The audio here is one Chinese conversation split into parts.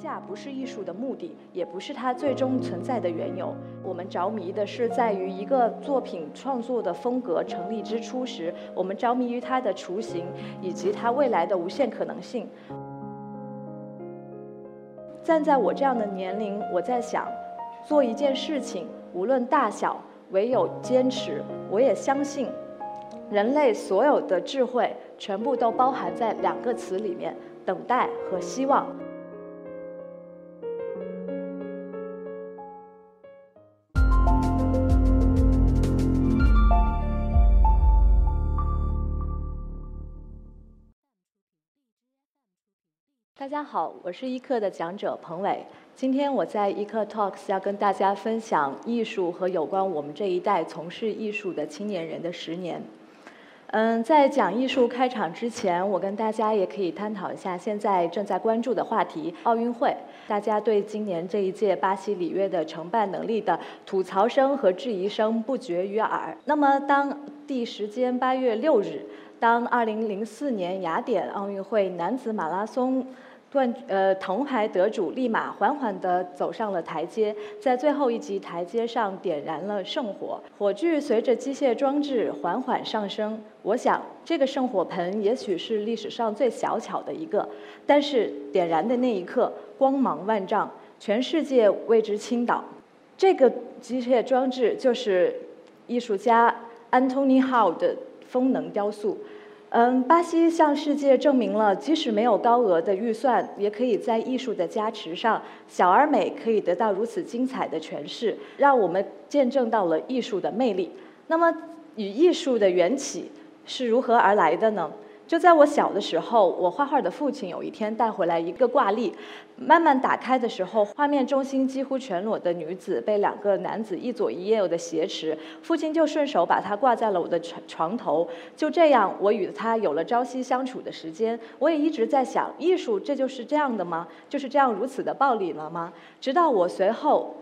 价不是艺术的目的，也不是它最终存在的缘由。我们着迷的是在于一个作品创作的风格成立之初时，我们着迷于它的雏形以及它未来的无限可能性。站在我这样的年龄，我在想，做一件事情，无论大小，唯有坚持。我也相信，人类所有的智慧，全部都包含在两个词里面：等待和希望。大家好，我是一课的讲者彭伟。今天我在一课 Talks 要跟大家分享艺术和有关我们这一代从事艺术的青年人的十年。嗯，在讲艺术开场之前，我跟大家也可以探讨一下现在正在关注的话题——奥运会。大家对今年这一届巴西里约的承办能力的吐槽声和质疑声不绝于耳。那么，当地时间八月六日，当二零零四年雅典奥运会男子马拉松。段呃铜牌得主立马缓缓地走上了台阶，在最后一级台阶上点燃了圣火，火炬随着机械装置缓缓上升。我想，这个圣火盆也许是历史上最小巧的一个，但是点燃的那一刻，光芒万丈，全世界为之倾倒。这个机械装置就是艺术家安东尼·豪的风能雕塑。嗯，巴西向世界证明了，即使没有高额的预算，也可以在艺术的加持上，小而美可以得到如此精彩的诠释，让我们见证到了艺术的魅力。那么，与艺术的缘起是如何而来的呢？就在我小的时候，我画画的父亲有一天带回来一个挂历，慢慢打开的时候，画面中心几乎全裸的女子被两个男子一左一右的挟持，父亲就顺手把它挂在了我的床床头。就这样，我与他有了朝夕相处的时间。我也一直在想，艺术这就是这样的吗？就是这样如此的暴力了吗？直到我随后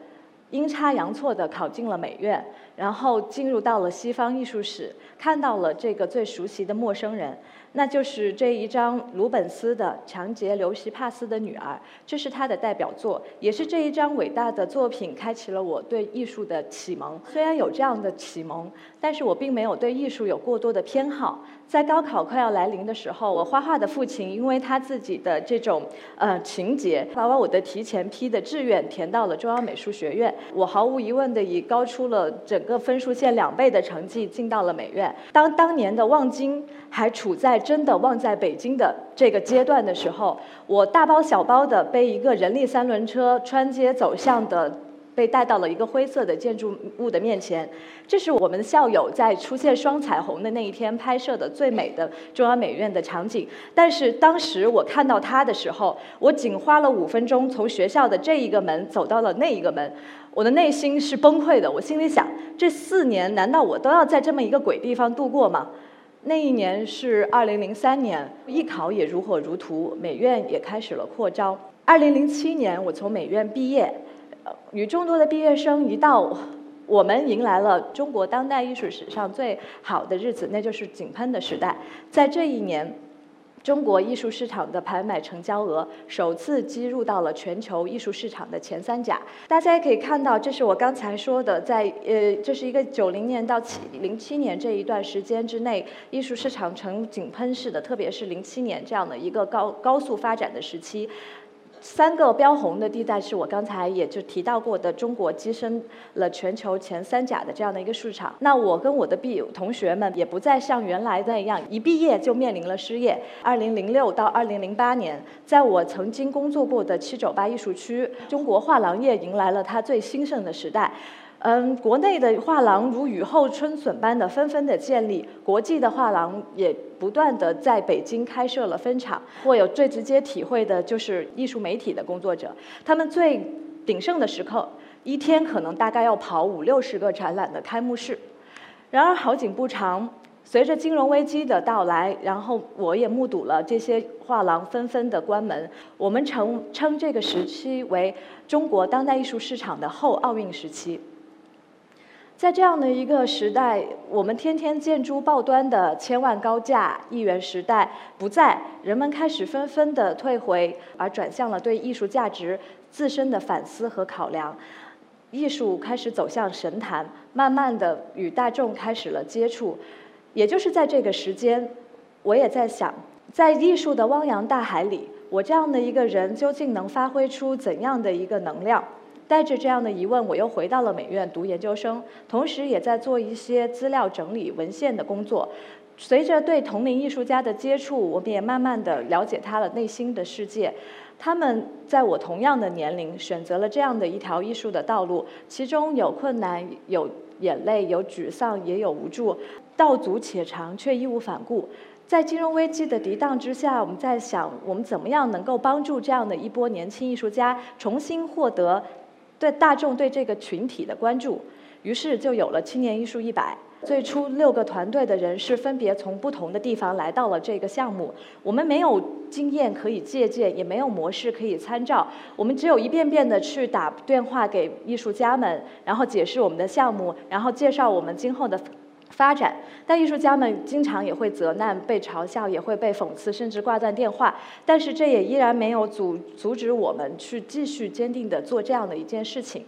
阴差阳错地考进了美院，然后进入到了西方艺术史，看到了这个最熟悉的陌生人。那就是这一张鲁本斯的《强劫刘西帕斯的女儿》，这是他的代表作，也是这一张伟大的作品开启了我对艺术的启蒙。虽然有这样的启蒙，但是我并没有对艺术有过多的偏好。在高考快要来临的时候，我画画的父亲因为他自己的这种呃情节，把我的提前批的志愿填到了中央美术学院。我毫无疑问的以高出了整个分数线两倍的成绩进到了美院。当当年的望京还处在真的忘在北京的这个阶段的时候，我大包小包的背一个人力三轮车穿街走巷的。被带到了一个灰色的建筑物的面前，这是我们校友在出现双彩虹的那一天拍摄的最美的中央美院的场景。但是当时我看到他的时候，我仅花了五分钟从学校的这一个门走到了那一个门，我的内心是崩溃的。我心里想，这四年难道我都要在这么一个鬼地方度过吗？那一年是二零零三年，艺考也如火如荼，美院也开始了扩招。二零零七年，我从美院毕业。与众多的毕业生一道，我们迎来了中国当代艺术史上最好的日子，那就是井喷的时代。在这一年，中国艺术市场的拍卖成交额首次击入到了全球艺术市场的前三甲。大家也可以看到，这是我刚才说的，在呃，这是一个九零年到七零七年这一段时间之内，艺术市场呈井喷式的，特别是零七年这样的一个高高速发展的时期。三个标红的地带是我刚才也就提到过的，中国跻身了全球前三甲的这样的一个市场。那我跟我的毕同学们也不再像原来那样，一毕业就面临了失业。二零零六到二零零八年，在我曾经工作过的七九八艺术区，中国画廊业迎来了它最兴盛的时代。嗯，国内的画廊如雨后春笋般的纷纷的建立，国际的画廊也不断的在北京开设了分厂。我有最直接体会的就是艺术媒体的工作者，他们最鼎盛的时刻，一天可能大概要跑五六十个展览的开幕式。然而好景不长，随着金融危机的到来，然后我也目睹了这些画廊纷纷的关门。我们称称这个时期为中国当代艺术市场的后奥运时期。在这样的一个时代，我们天天见诸报端的千万高价亿元时代不在，人们开始纷纷的退回，而转向了对艺术价值自身的反思和考量。艺术开始走向神坛，慢慢的与大众开始了接触。也就是在这个时间，我也在想，在艺术的汪洋大海里，我这样的一个人究竟能发挥出怎样的一个能量？带着这样的疑问，我又回到了美院读研究生，同时也在做一些资料整理、文献的工作。随着对同龄艺术家的接触，我们也慢慢的了解他的内心的世界。他们在我同样的年龄，选择了这样的一条艺术的道路，其中有困难、有眼泪、有沮丧，也有无助。道阻且长，却义无反顾。在金融危机的涤荡之下，我们在想，我们怎么样能够帮助这样的一波年轻艺术家重新获得。对大众对这个群体的关注，于是就有了青年艺术一百。最初六个团队的人是分别从不同的地方来到了这个项目。我们没有经验可以借鉴，也没有模式可以参照。我们只有一遍遍的去打电话给艺术家们，然后解释我们的项目，然后介绍我们今后的。发展，但艺术家们经常也会责难、被嘲笑，也会被讽刺，甚至挂断电话。但是这也依然没有阻阻止我们去继续坚定地做这样的一件事情。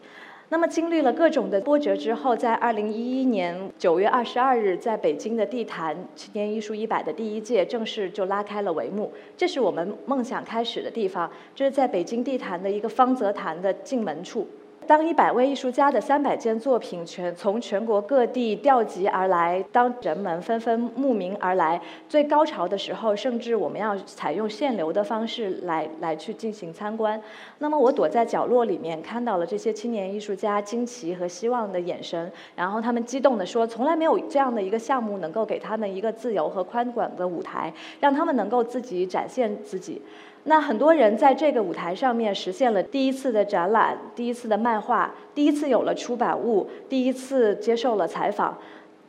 那么，经历了各种的波折之后，在二零一一年九月二十二日，在北京的地坛青年艺术一百的第一届正式就拉开了帷幕。这是我们梦想开始的地方，这是在北京地坛的一个方泽坛的进门处。当一百位艺术家的三百件作品全从全国各地调集而来，当人们纷纷慕名而来，最高潮的时候，甚至我们要采用限流的方式来来去进行参观。那么我躲在角落里面，看到了这些青年艺术家惊奇和希望的眼神，然后他们激动地说：“从来没有这样的一个项目能够给他们一个自由和宽广的舞台，让他们能够自己展现自己。”那很多人在这个舞台上面实现了第一次的展览，第一次的漫画，第一次有了出版物，第一次接受了采访。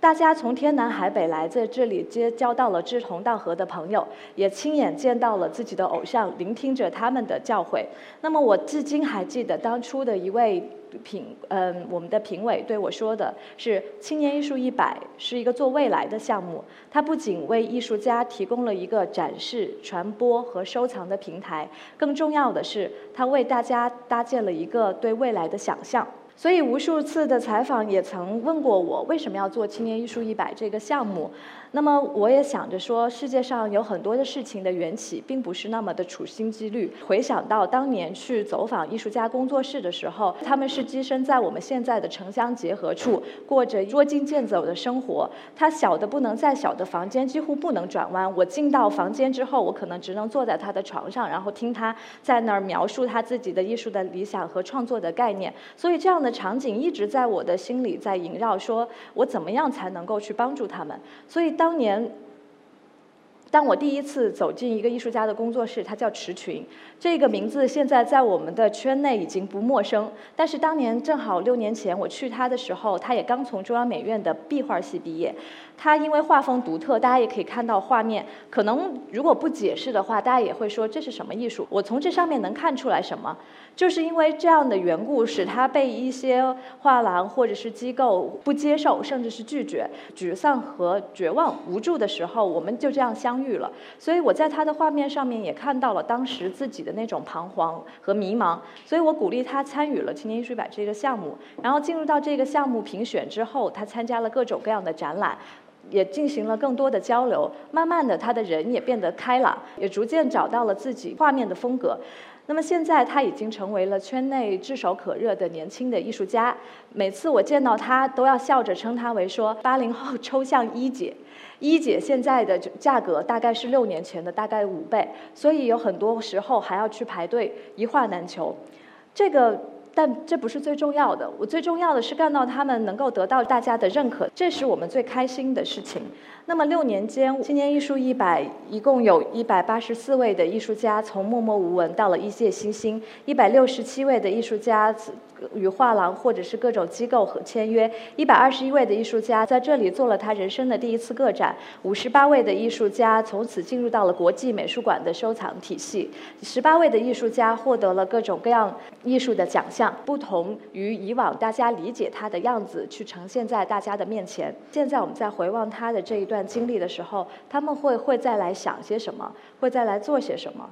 大家从天南海北来在这里结交到了志同道合的朋友，也亲眼见到了自己的偶像，聆听着他们的教诲。那么我至今还记得当初的一位。评嗯，我们的评委对我说的是：“青年艺术一百是一个做未来的项目，它不仅为艺术家提供了一个展示、传播和收藏的平台，更重要的是，它为大家搭建了一个对未来的想象。”所以，无数次的采访也曾问过我，为什么要做青年艺术一百这个项目？那么我也想着说，世界上有很多的事情的缘起，并不是那么的处心积虑。回想到当年去走访艺术家工作室的时候，他们是跻身在我们现在的城乡结合处，过着捉襟见肘的生活。他小的不能再小的房间几乎不能转弯。我进到房间之后，我可能只能坐在他的床上，然后听他在那儿描述他自己的艺术的理想和创作的概念。所以这样的场景一直在我的心里在萦绕，说我怎么样才能够去帮助他们？所以。当年，当我第一次走进一个艺术家的工作室，他叫池群，这个名字现在在我们的圈内已经不陌生。但是当年正好六年前我去他的时候，他也刚从中央美院的壁画系毕业。他因为画风独特，大家也可以看到画面。可能如果不解释的话，大家也会说这是什么艺术？我从这上面能看出来什么？就是因为这样的缘故，使他被一些画廊或者是机构不接受，甚至是拒绝。沮丧和绝望、无助的时候，我们就这样相遇了。所以我在他的画面上面也看到了当时自己的那种彷徨和迷茫。所以我鼓励他参与了青年艺术版这个项目。然后进入到这个项目评选之后，他参加了各种各样的展览，也进行了更多的交流。慢慢的，他的人也变得开朗，也逐渐找到了自己画面的风格。那么现在他已经成为了圈内炙手可热的年轻的艺术家。每次我见到他，都要笑着称他为说“八零后抽象一姐”。一姐现在的价格大概是六年前的大概五倍，所以有很多时候还要去排队，一画难求。这个。但这不是最重要的，我最重要的是看到他们能够得到大家的认可，这是我们最开心的事情。那么六年间，青年艺术一百一共有一百八十四位的艺术家从默默无闻到了一届新星，一百六十七位的艺术家与画廊或者是各种机构和签约。一百二十一位的艺术家在这里做了他人生的第一次个展。五十八位的艺术家从此进入到了国际美术馆的收藏体系。十八位的艺术家获得了各种各样艺术的奖项，不同于以往大家理解他的样子去呈现在大家的面前。现在我们在回望他的这一段经历的时候，他们会会再来想些什么？会再来做些什么？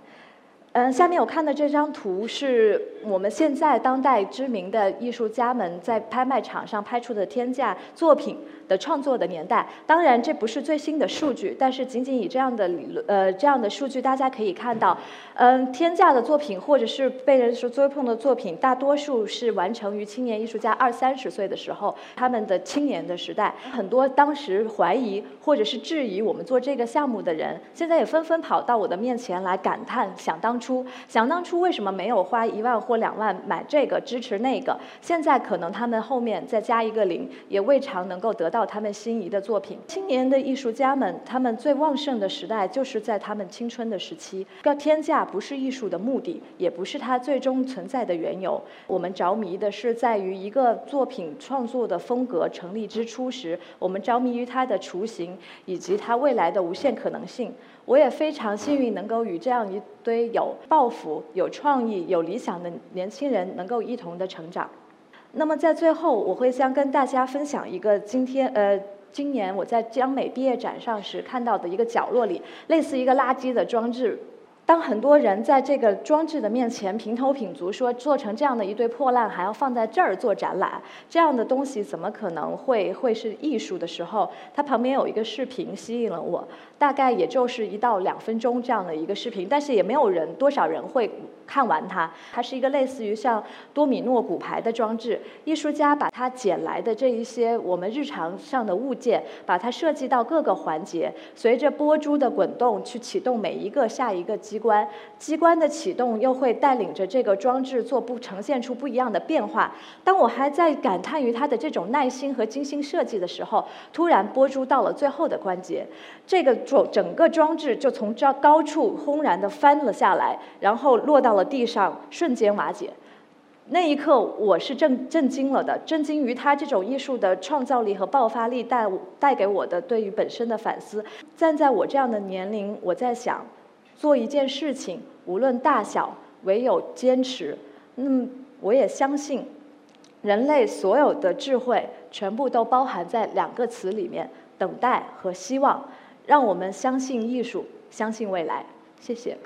嗯，下面我看的这张图是我们现在当代知名的艺术家们在拍卖场上拍出的天价作品的创作的年代。当然，这不是最新的数据，但是仅仅以这样的理论，呃，这样的数据，大家可以看到，嗯，天价的作品或者是被人说追捧的作品，大多数是完成于青年艺术家二三十岁的时候，他们的青年的时代。很多当时怀疑或者是质疑我们做这个项目的人，现在也纷纷跑到我的面前来感叹，想当。初想当初为什么没有花一万或两万买这个支持那个？现在可能他们后面再加一个零，也未尝能够得到他们心仪的作品。青年的艺术家们，他们最旺盛的时代就是在他们青春的时期。要天价不是艺术的目的，也不是它最终存在的缘由。我们着迷的是在于一个作品创作的风格成立之初时，我们着迷于它的雏形以及它未来的无限可能性。我也非常幸运能够与这样一堆有抱负、有创意、有理想的年轻人能够一同的成长。那么在最后，我会将跟大家分享一个今天呃，今年我在江美毕业展上时看到的一个角落里，类似一个垃圾的装置。当很多人在这个装置的面前平头品足，说做成这样的一堆破烂还要放在这儿做展览，这样的东西怎么可能会会是艺术的时候，它旁边有一个视频吸引了我，大概也就是一到两分钟这样的一个视频，但是也没有人多少人会看完它。它是一个类似于像多米诺骨牌的装置，艺术家把它捡来的这一些我们日常上的物件，把它设计到各个环节，随着波珠的滚动去启动每一个下一个机。关机关的启动又会带领着这个装置做不呈现出不一样的变化。当我还在感叹于它的这种耐心和精心设计的时候，突然拨珠到了最后的关节，这个装整个装置就从这高处轰然的翻了下来，然后落到了地上，瞬间瓦解。那一刻我是震震惊了的，震惊于他这种艺术的创造力和爆发力带带给我的对于本身的反思。站在我这样的年龄，我在想。做一件事情，无论大小，唯有坚持。那么，我也相信，人类所有的智慧全部都包含在两个词里面：等待和希望。让我们相信艺术，相信未来。谢谢。